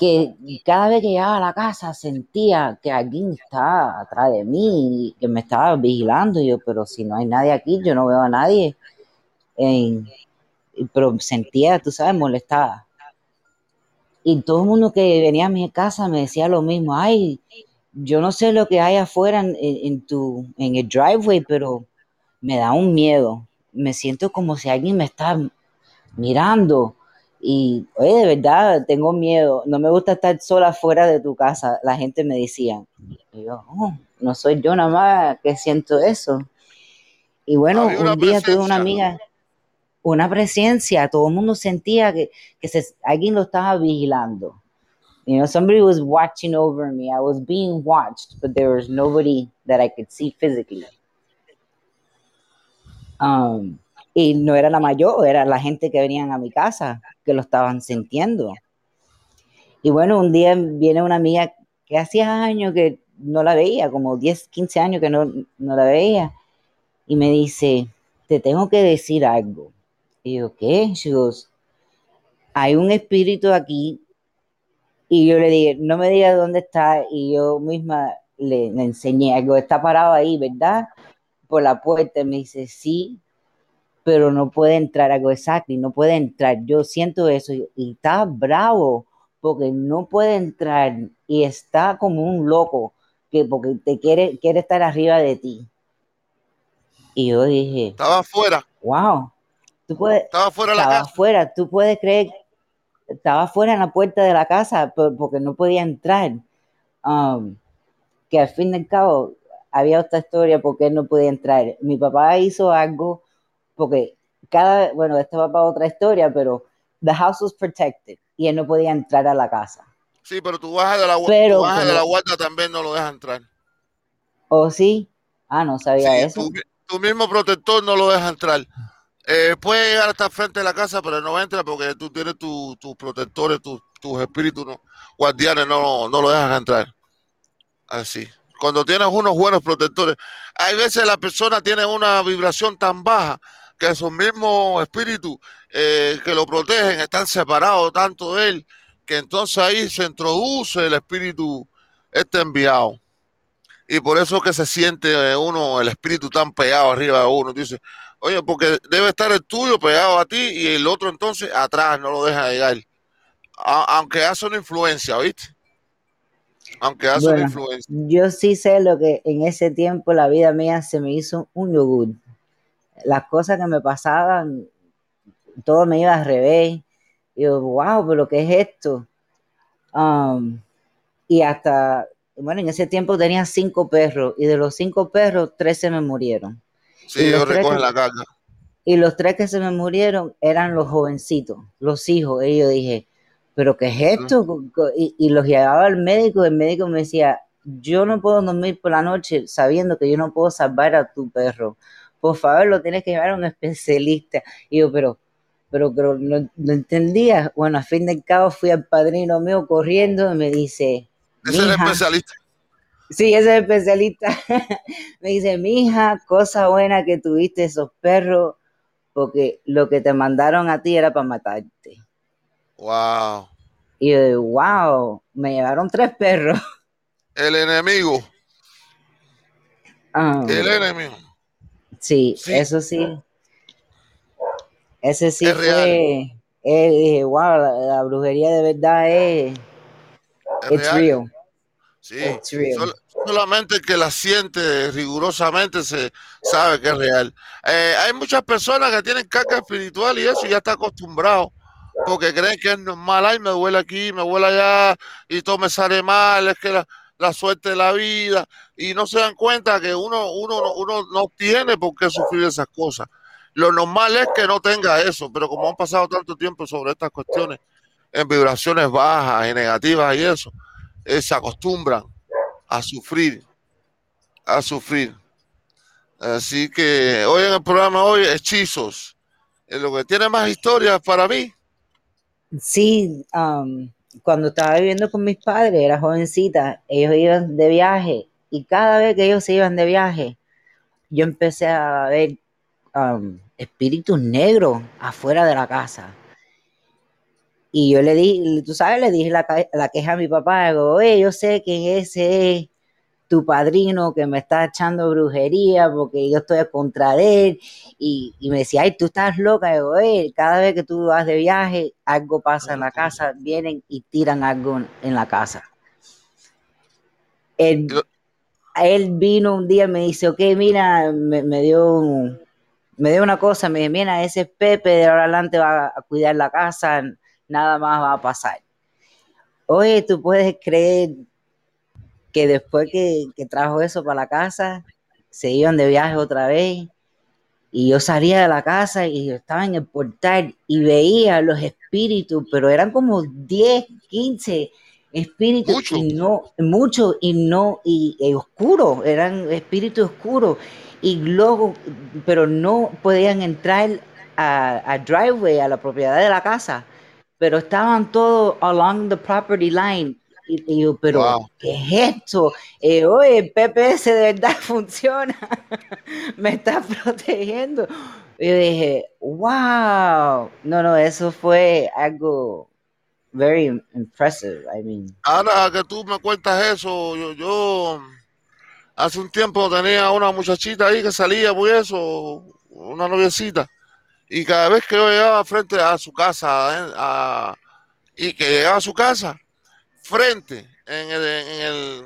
que cada vez que llegaba a la casa sentía que alguien estaba atrás de mí, que me estaba vigilando. yo, pero si no hay nadie aquí, yo no veo a nadie. pero sentía, tú sabes, molestaba. Y todo el mundo que venía a mi casa me decía lo mismo. Ay, yo no sé lo que hay afuera en, tu, en el driveway, pero me da un miedo. Me siento como si alguien me está mirando y, oye, de verdad, tengo miedo, no me gusta estar sola fuera de tu casa, la gente me decía. Y yo, oh, no soy yo nada más que siento eso. Y bueno, un día tuve una amiga, una presencia, todo el mundo sentía que, que se, alguien lo estaba vigilando. You know, somebody was watching over me. I was being watched, but there was nobody that I could see physically. Um, y no era la mayor, era la gente que venían a mi casa que lo estaban sintiendo. Y bueno, un día viene una amiga que hacía años que no la veía, como 10, 15 años que no, no la veía, y me dice, te tengo que decir algo. Y yo, ¿qué? She hay un espíritu aquí. Y yo le dije, no me digas dónde está. Y yo misma le, le enseñé algo, está parado ahí, ¿verdad? Por la puerta. Y me dice, sí, pero no puede entrar algo exacto y no puede entrar. Yo siento eso y, está bravo porque no puede entrar y está como un loco que porque te quiere, quiere estar arriba de ti. Y yo dije, estaba afuera. Wow. Tú puedes, estaba fuera estaba la afuera, tú puedes creer, estaba afuera en la puerta de la casa porque no podía entrar. Um, que al fin y al cabo había otra historia porque él no podía entrar. Mi papá hizo algo porque cada, bueno, esto va para otra historia, pero the house was protected y él no podía entrar a la casa. Sí, pero tu baja de la, pero, de la guarda también no lo deja entrar. ¿Oh, sí? Ah, no sabía eso. Tu, mismo protector no lo deja entrar. Eh, puede llegar hasta frente de la casa, pero no entra porque tú tienes tus protectores, tus espíritus guardianes, no, no lo dejan entrar. Así. Cuando tienes unos buenos protectores, hay veces la persona tiene una vibración tan baja que esos mismos espíritus eh, que lo protegen están separados tanto de él, que entonces ahí se introduce el espíritu este enviado. Y por eso que se siente uno, el espíritu tan pegado arriba de uno. Dice, oye, porque debe estar el tuyo pegado a ti y el otro entonces atrás, no lo deja llegar. aunque hace una influencia, ¿viste? Aunque hace una influencia. Yo sí sé lo que en ese tiempo la vida mía se me hizo un yogur las cosas que me pasaban, todo me iba al revés. Y yo, wow, pero ¿qué es esto? Um, y hasta, bueno, en ese tiempo tenía cinco perros y de los cinco perros, tres se me murieron. Sí, yo recojo la carga. Y los tres que se me murieron eran los jovencitos, los hijos. Y yo dije, ¿pero qué es esto? Y, los llevaba al médico. El médico me decía, yo no puedo dormir por la noche sabiendo que yo no puedo salvar a tu perro. Por favor, lo tienes que llevar a un especialista. Y yo, pero, pero, pero no, entendía. Bueno, a fin de cabo fui al padrino mío corriendo y me dice... Ese es el especialista. Sí, ese es el especialista. me dice, mija, cosa buena que tuviste esos perros, porque lo que te mandaron a ti era para matarte. Wow. Y yo, wow, me llevaron tres perros. El enemigo. Ah. el enemigo. Sí, eso sí. Ese sí fue. Eh, wow, la, brujería de verdad es. Es real. Sí, solamente el que la siente rigurosamente se sabe que es real. Eh, hay muchas personas que tienen caca espiritual y eso ya está acostumbrado porque creen que es normal. Ay, me duele aquí, me duele allá y todo me sale mal. Es que la, la suerte de la vida y no se dan cuenta que uno, uno, uno no tiene por qué sufrir esas cosas. Lo normal es que no tenga eso, pero como han pasado tanto tiempo sobre estas cuestiones, en vibraciones bajas y negativas y eso, eh, se acostumbran a sufrir, a sufrir. Así que hoy en el programa hoy, hechizos. Es lo que tiene más historias para mí. Sí, um, cuando estaba viviendo con mis padres, era jovencita, ellos iban de viaje y cada vez que ellos se iban de viaje, yo empecé a ver um, espíritus negros afuera de la casa. Y yo le di, tú sabes, le dije la, la queja a mi papá, digo, yo sé que ese es tu padrino que me está echando brujería porque yo estoy contra él y, me decía, ay, tú estás loca, digo, cada vez que tú vas de viaje, algo pasa en la casa, vienen y tiran algo en la casa. Él, él vino un día y me dice, ok, mira, me, dio me dio una cosa, me dice, mira, ese Pepe de ahora adelante va a cuidar la casa, nada más va a pasar. Oye, tú puedes creer que después que, trajo eso para la casa, se iban de viaje otra vez. Y yo salía de la casa y yo estaba en el portal y veía los espíritus, pero eran como 10, 15 espíritus y no, mucho y no, y, oscuros, eran espíritus oscuros. Y luego, pero no podían entrar a, a driveway, a la propiedad de la casa, pero estaban todos along the property line y, yo, pero ¿qué es esto? Eh, oye, el PPS de verdad funciona, me está protegiendo. Y yo dije, wow, no, no, eso fue algo very impressive. I mean, ahora que tú me cuentas eso, yo, yo hace un tiempo tenía una muchachita ahí que salía por eso, una noviecita, y cada vez que yo llegaba frente a su casa, y que llegaba a su casa, frente, en el, en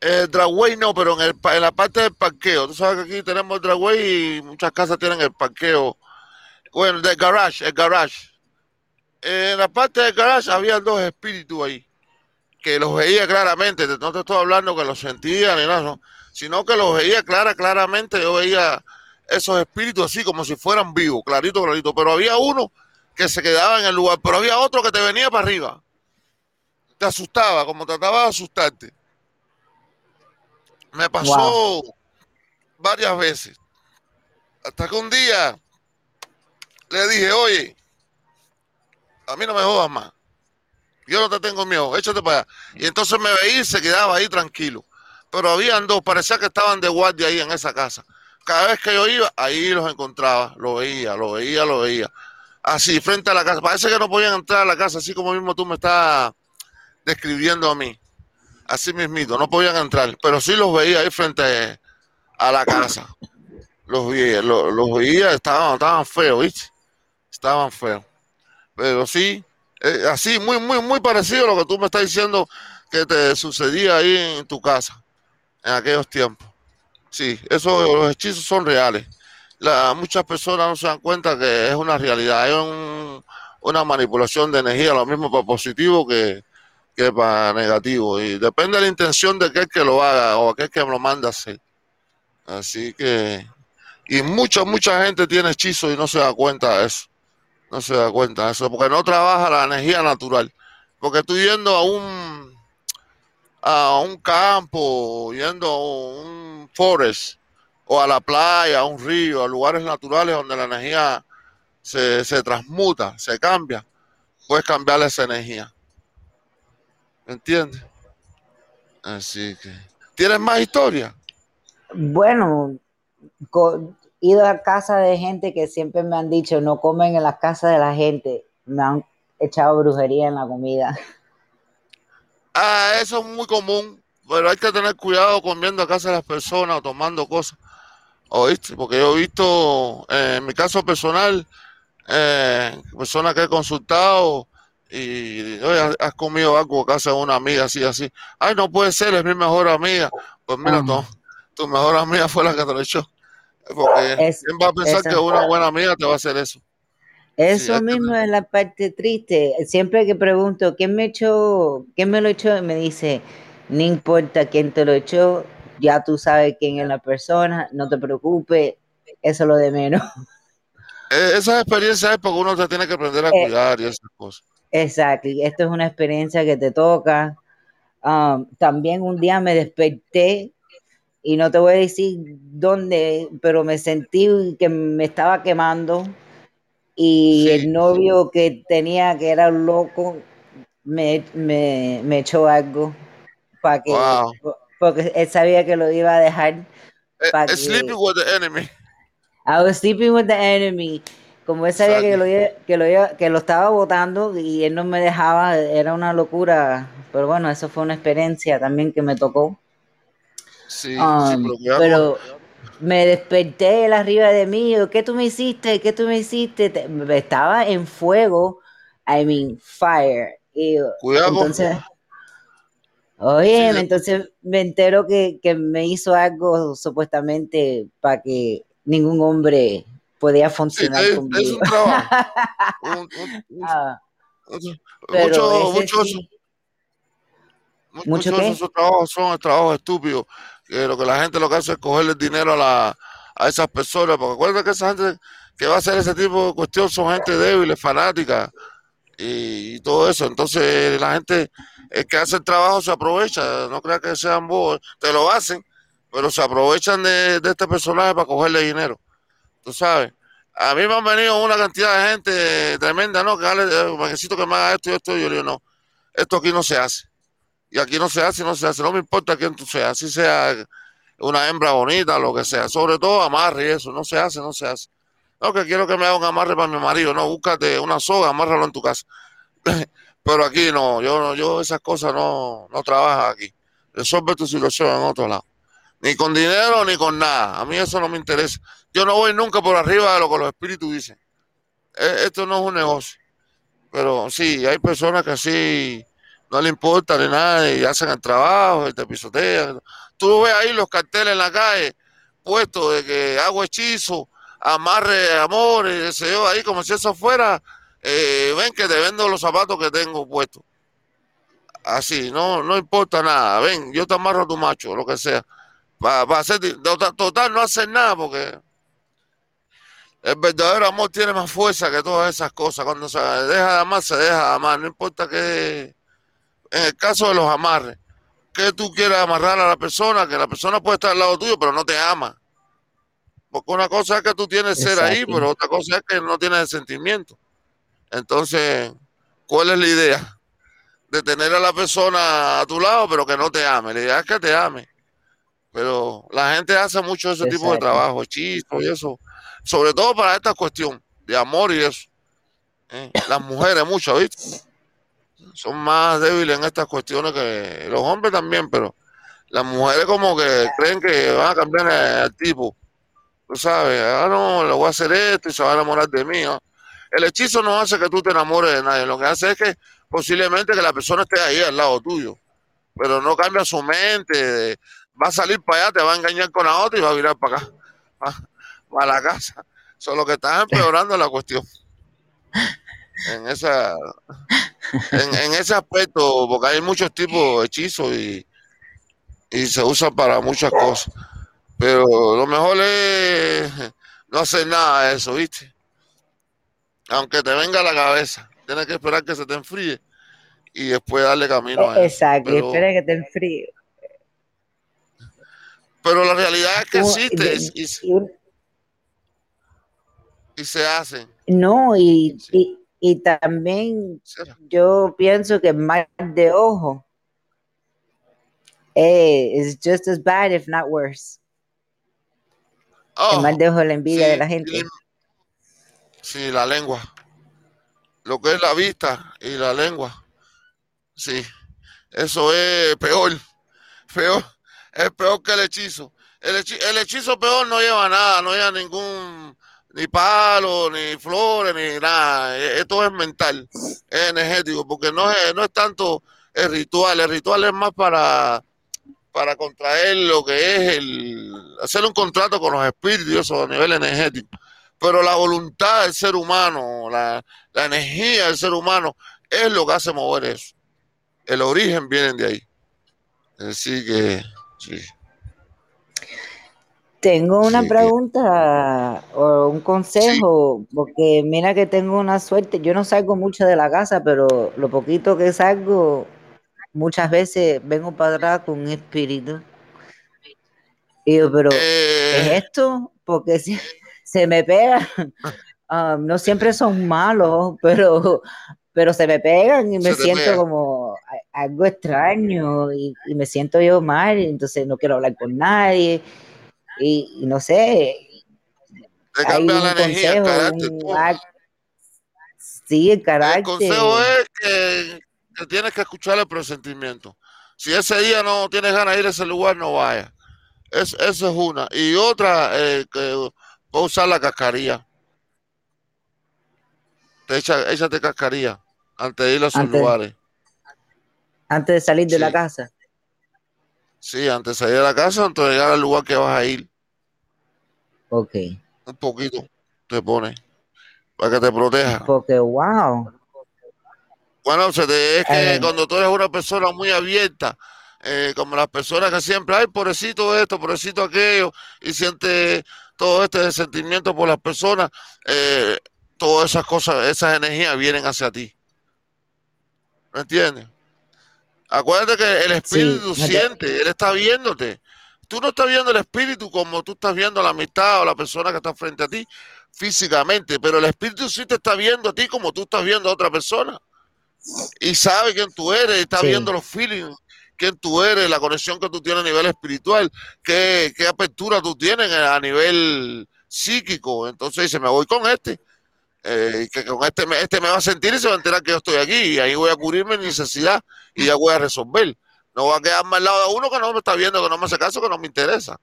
el, dragway no, pero en, el, en la parte del parqueo. Tú sabes que aquí tenemos el dragway y muchas casas tienen el parqueo. Bueno, del garage, el garage. En la parte del garage había dos espíritus ahí, que los veía claramente. No te estoy hablando que los sentía ni nada, sino que los veía clara, claramente. Yo veía esos espíritus así como si fueran vivos, clarito, clarito. Pero había uno que se quedaba en el lugar, pero había otro que te venía para arriba te asustaba, como trataba de asustarte. Me pasó varias veces. Hasta que un día le dije, oye, a mí no me jodas más. Yo no te tengo miedo, échate para allá. Y entonces me veía y se quedaba ahí tranquilo. Pero habían dos, parecía que estaban de guardia ahí en esa casa. Cada vez que yo iba, ahí los encontraba, lo veía, lo veía, lo veía. Así, frente a la casa. Parece que no podían entrar a la casa, así como mismo tú me estás describiendo a mí. Así mismito, no podían entrar, pero sí los veía ahí frente a la casa. Los veía, los, veía, estaban, estaban feos, ¿viste? Estaban feos. Pero sí, eh, así, muy, muy, muy parecido a lo que tú me estás diciendo que te sucedía ahí en tu casa, en aquellos tiempos. Sí, eso, los hechizos son reales. La, muchas personas no se dan cuenta que es una realidad. Hay un, una manipulación de energía, lo mismo para positivo que, que para negativo. Y depende de la intención de aquel que lo haga o aquel que lo manda a hacer. Así que, y mucha, mucha gente tiene hechizo y no se da cuenta de eso. No se da cuenta de eso, porque no trabaja la energía natural. Porque estoy yendo a un a un campo, yendo a un forest, o a la playa, a un río, a lugares naturales donde la energía se, se transmuta, se cambia, puedes cambiar esa energía. ¿Entiendes? Así que. ¿Tienes más historia? Bueno, he ido a casa de gente que siempre me han dicho no comen en las casas de la gente. Me han echado brujería en la comida. Ah, eso es muy común, pero hay que tener cuidado comiendo a casa de las personas o tomando cosas. ¿Oíste? Porque yo he visto, eh, en mi caso personal, eh, personas que he consultado y, oye, has comido algo a casa de una amiga así, así. Ay, no puede ser, es mi mejor amiga. Pues mira, tu mejor amiga fue la que te lo echó. Porque ¿quién va a pensar que una buena amiga te va a hacer eso? Eso mismo es la parte triste. Siempre que pregunto, ¿quién me echó? ¿Quién me lo echó? Me dice, no importa quién te lo echó, ya tú sabes quién es la persona, no te preocupes, eso es lo de menos. E, esas experiencias es porque uno se tiene que aprender a eh, cuidar y esas cosas. Exacto, esto es una experiencia que te toca. Um, también un día me desperté y no te voy a decir dónde, pero me sentí que me estaba quemando y el novio que tenía, que era un loco, me, me, echó algo para que, porque él sabía que lo iba a dejar. Eh, para sleeping with the enemy. I was sleeping with the enemy. Como él sabía que lo, que, lo, que lo estaba votando y él no me dejaba, era una locura. Pero bueno, eso fue una experiencia también que me tocó. Sí, sí um, pero me desperté él arriba de mí, ¿qué tú me hiciste? ¿Qué tú me hiciste? Estaba en fuego, I mean, fire. Y, Cuidado. Entonces, oye, entonces me entero que, me hizo algo supuestamente para que ningún hombre podía funcionar es, conmigo. Es un trabajo. Ah. mucho, mucho, muchos de esos trabajos son trabajos estúpidos que lo que la gente lo que hace es cogerle dinero a, la, a esas personas, porque acuérdate que esa gente que va a hacer ese tipo de cuestión son gente débil, fanática y, todo eso. Entonces la gente el que hace el trabajo se aprovecha, no crea que sean bobos, te lo hacen, pero se aprovechan de, este personaje para cogerle dinero. Tú sabes. A mí me han venido una cantidad de gente tremenda, ¿no? Que dale, necesito que me haga esto y esto. Y yo le digo, no, esto aquí no se hace. Y aquí no se hace, no se hace. No me importa quién tú seas, si sea una hembra bonita, lo que sea. Sobre todo amarre y eso. No se hace, no se hace. No, que quiero que me haga un amarre para mi marido. No, búscate una soga, amárralo en tu casa. Pero aquí no, yo yo esas cosas no, no trabajo aquí. Resuelve tu situación en otro lado. Ni con dinero ni con nada. A mí eso no me interesa. Yo no voy nunca por arriba de lo que los espíritus dicen. E, esto no es un negocio. Pero sí, hay personas que así no le importa ni nada y hacen el trabajo y te pisotean. Tú ves ahí los carteles en la calle puestos de que hago hechizo, amarre amor, y yo, ahí como si eso fuera, eh, ven que te vendo los zapatos que tengo puestos. Así, no, no importa nada, ven, yo te amarro tu macho, lo que sea. Para, hacer, total, no hacer nada porque el verdadero amor tiene más fuerza que todas esas cosas. Cuando se deja de amar, se deja de amar, no importa qué en el caso de los amarres, que tú quieras amarrar a la persona, que la persona puede estar al lado tuyo, pero no te ama. Porque una cosa es que tú tienes ser ahí, pero otra cosa es que no tienes el sentimiento. Entonces, ¿cuál es la idea? De tener a la persona a tu lado, pero que no te ame. La idea es que te ame. Pero la gente hace mucho ese tipo de trabajo, hechizos y eso. Sobre todo para esta cuestión de amor y eso. ¿Eh? Las mujeres, mucho, ¿viste? son más débiles en estas cuestiones que los hombres también, pero las mujeres como que creen que van a cambiar al tipo. Tú sabes, ah, no, le voy a hacer esto y se va a enamorar de mí. El hechizo no hace que tú te enamores de nadie, lo que hace es que posiblemente que la persona esté ahí al lado tuyo, pero no cambia su mente, va a salir para allá, te va a engañar con la otra y va a virar para acá, para, la casa. Solo que estás empeorando la cuestión. en esa en, ese aspecto, porque hay muchos tipos de hechizos y, y se usan para muchas cosas. Pero lo mejor es no hacer nada de eso, ¿viste? Aunque te venga a la cabeza, tienes que esperar que se te enfríe y después darle camino a Exacto, y espera que te enfríe. Pero la realidad es que existe y, se hacen. No, y, y, también yo pienso que mal de ojo eh, es just as bad, if not worse. el mal de ojo la envidia de la gente. Sí, la lengua. Lo que es la vista y la lengua. Sí, eso es peor. Peor. Es peor que el hechizo. El, hechizo, peor no lleva nada, no lleva ningún ni palo, ni flores, ni nada. E, esto es mental, es energético, porque no es, no es tanto el ritual. El ritual es más para, para contraer lo que es el hacer un contrato con los espíritus a nivel energético pero la voluntad del ser humano, la, energía del ser humano es lo que hace mover eso. El origen viene de ahí. Así que, sí. Tengo una pregunta o un consejo, porque mira que tengo una suerte. Yo no salgo mucho de la casa, pero lo poquito que salgo, muchas veces vengo para atrás con un espíritu. Y yo, pero ¿es eh. esto? Porque si, se me pega. Um, no siempre son malos, pero, pero se me pegan y me siento como algo extraño y, me siento yo mal, entonces no quiero hablar con nadie y, no sé. hay un la consejo, energía, sí, el carácter. El consejo es que, tienes que escuchar el presentimiento. Si ese día no tienes ganas de ir a ese lugar, no vayas. Es, esa es una. Y otra, eh, que usar la cascarilla. Te echa, échate cascarilla antes de ir a esos lugares. Antes de salir de la casa. Sí, antes de salir de la casa, antes de llegar al lugar que vas a ir. Ok. Un poquito te pone para que te proteja. Porque, wow. Bueno, es que cuando tú eres una persona muy abierta, eh, como las personas que siempre, ay, pobrecito esto, pobrecito aquello, y siente todo este sentimiento por las personas, eh, todas esas cosas, esas energías vienen hacia ti. ¿Me entiendes? Acuérdate que el espíritu siente, él está viéndote. Tú no estás viendo el espíritu como tú estás viendo la amistad o la persona que está frente a ti físicamente, pero el espíritu sí te está viendo a ti como tú estás viendo a otra persona. Y sabe quién tú eres, está viendo los feelings quién tú eres, la conexión que tú tienes a nivel espiritual, qué, qué apertura tú tienes a nivel psíquico. Entonces dice, me voy con este. Eh, que con este, este me va a sentir y se va a enterar que yo estoy aquí y ahí voy a cubrirme mi necesidad y ya voy a resolver. No voy a quedarme al lado de uno que no me está viendo, que no me hace caso, que no me interesa.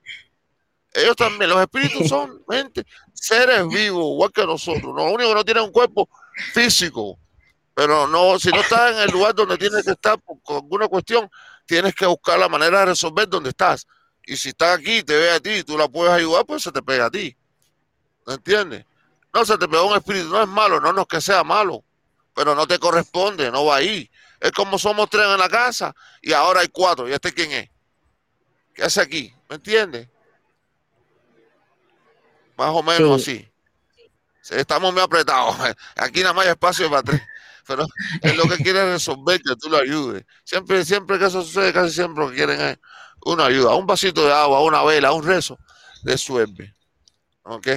Ellos también, los espíritus son gente, seres vivos, igual que nosotros. Lo único que no tienen un cuerpo físico. Pero no, si no estás en el lugar donde tienes que estar por, alguna cuestión, tienes que buscar la manera de resolver donde estás. Y si estás aquí te ve a ti y tú la puedes ayudar, pues se te pega a ti. ¿Me entiendes? No se te pega un espíritu, no es malo, no, es que sea malo, pero no te corresponde, no va ahí. Es como somos tres en la casa y ahora hay cuatro. ¿Y este quién es? ¿Qué hace aquí? ¿Me entiendes? Más o menos así. Estamos muy apretados. Aquí nada más hay espacio para tres pero es lo que quiere resolver que tú lo ayudes. Siempre, siempre que eso sucede, casi siempre lo que quieren es una ayuda, un vasito de agua, una vela, un rezo, resuelve. ¿Ok?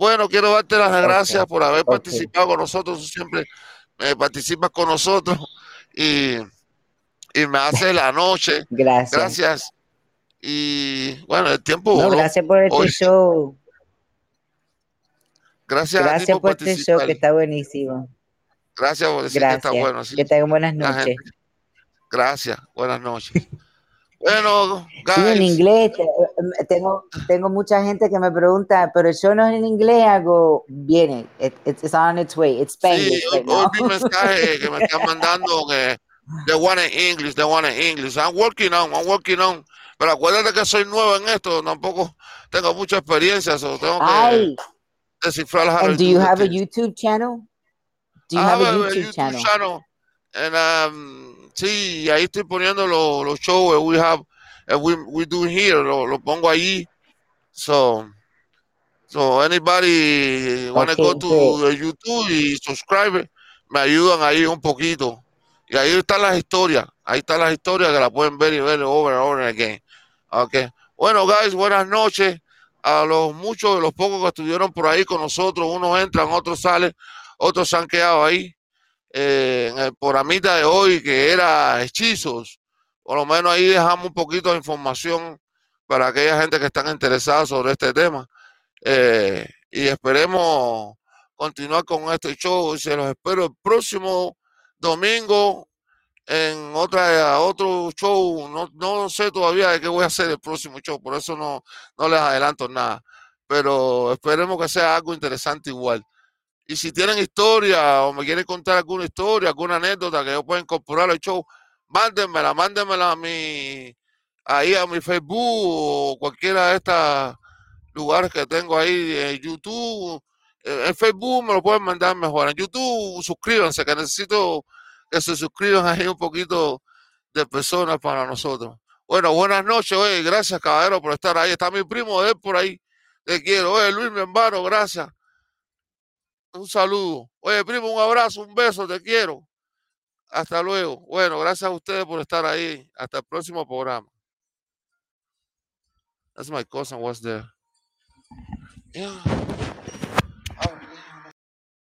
Bueno, quiero darte las gracias por haber participado con nosotros. siempre me participas con nosotros y, y me hace la noche. Gracias. Gracias. Y bueno, el tiempo. gracias por este show. Gracias, gracias por, este show que está buenísimo. Gracias por decir que está bueno. Que tengan buenas noches. Gracias, buenas noches. Bueno, guys. Sí, en inglés. Eh, tengo, tengo mucha gente que me pregunta, pero yo no en inglés, hago, viene, it's on its way, it's Spanish. Sí, hoy vi mensaje que me están mandando que they want it English, they want it English. I'm working on, I'm working on. Pero acuérdate que soy nuevo en esto, tampoco tengo mucha experiencia, so tengo que descifrar las And do you have a YouTube channel? Do you have, a YouTube, channel? And um, sí, ahí estoy poniendo los lo shows we have, we, we do here, lo, lo pongo ahí. So, so anybody wanna go to YouTube y subscribe, me ayudan ahí un poquito. Y ahí están las historias, ahí están las historias que la pueden ver y ver over and over again. Okay. Bueno, guys, buenas noches. A los muchos de los pocos que estuvieron por ahí con nosotros, unos entran, otros salen, otros se han quedado ahí. En el programita de hoy, que era hechizos, por lo menos ahí dejamos un poquito de información para aquella gente que están interesada sobre este tema. Eh, y esperemos continuar con este show. Se los espero el próximo domingo en otra otro show. No, no sé todavía de qué voy a hacer el próximo show, por eso no, no les adelanto nada. Pero esperemos que sea algo interesante igual. Y si tienen historia o me quieren contar alguna historia, alguna anécdota que yo pueda incorporar al show, mándenmela, mándenmela a mi, ahí a mi Facebook o cualquiera de estos lugares que tengo ahí en YouTube. En Facebook me lo pueden mandar mejor. En YouTube suscríbanse, que necesito que se suscriban ahí un poquito de personas para nosotros. Bueno, buenas noches, oye, gracias caballero por estar ahí. Está mi primo de él por ahí. Te quiero. Oye, Luis, mi hermano, gracias. Un saludo. Oye, primo, un abrazo, un beso, te quiero. Hasta luego. Bueno, gracias a ustedes por estar ahí. Hasta el próximo programa. That's my cousin was there. Yeah.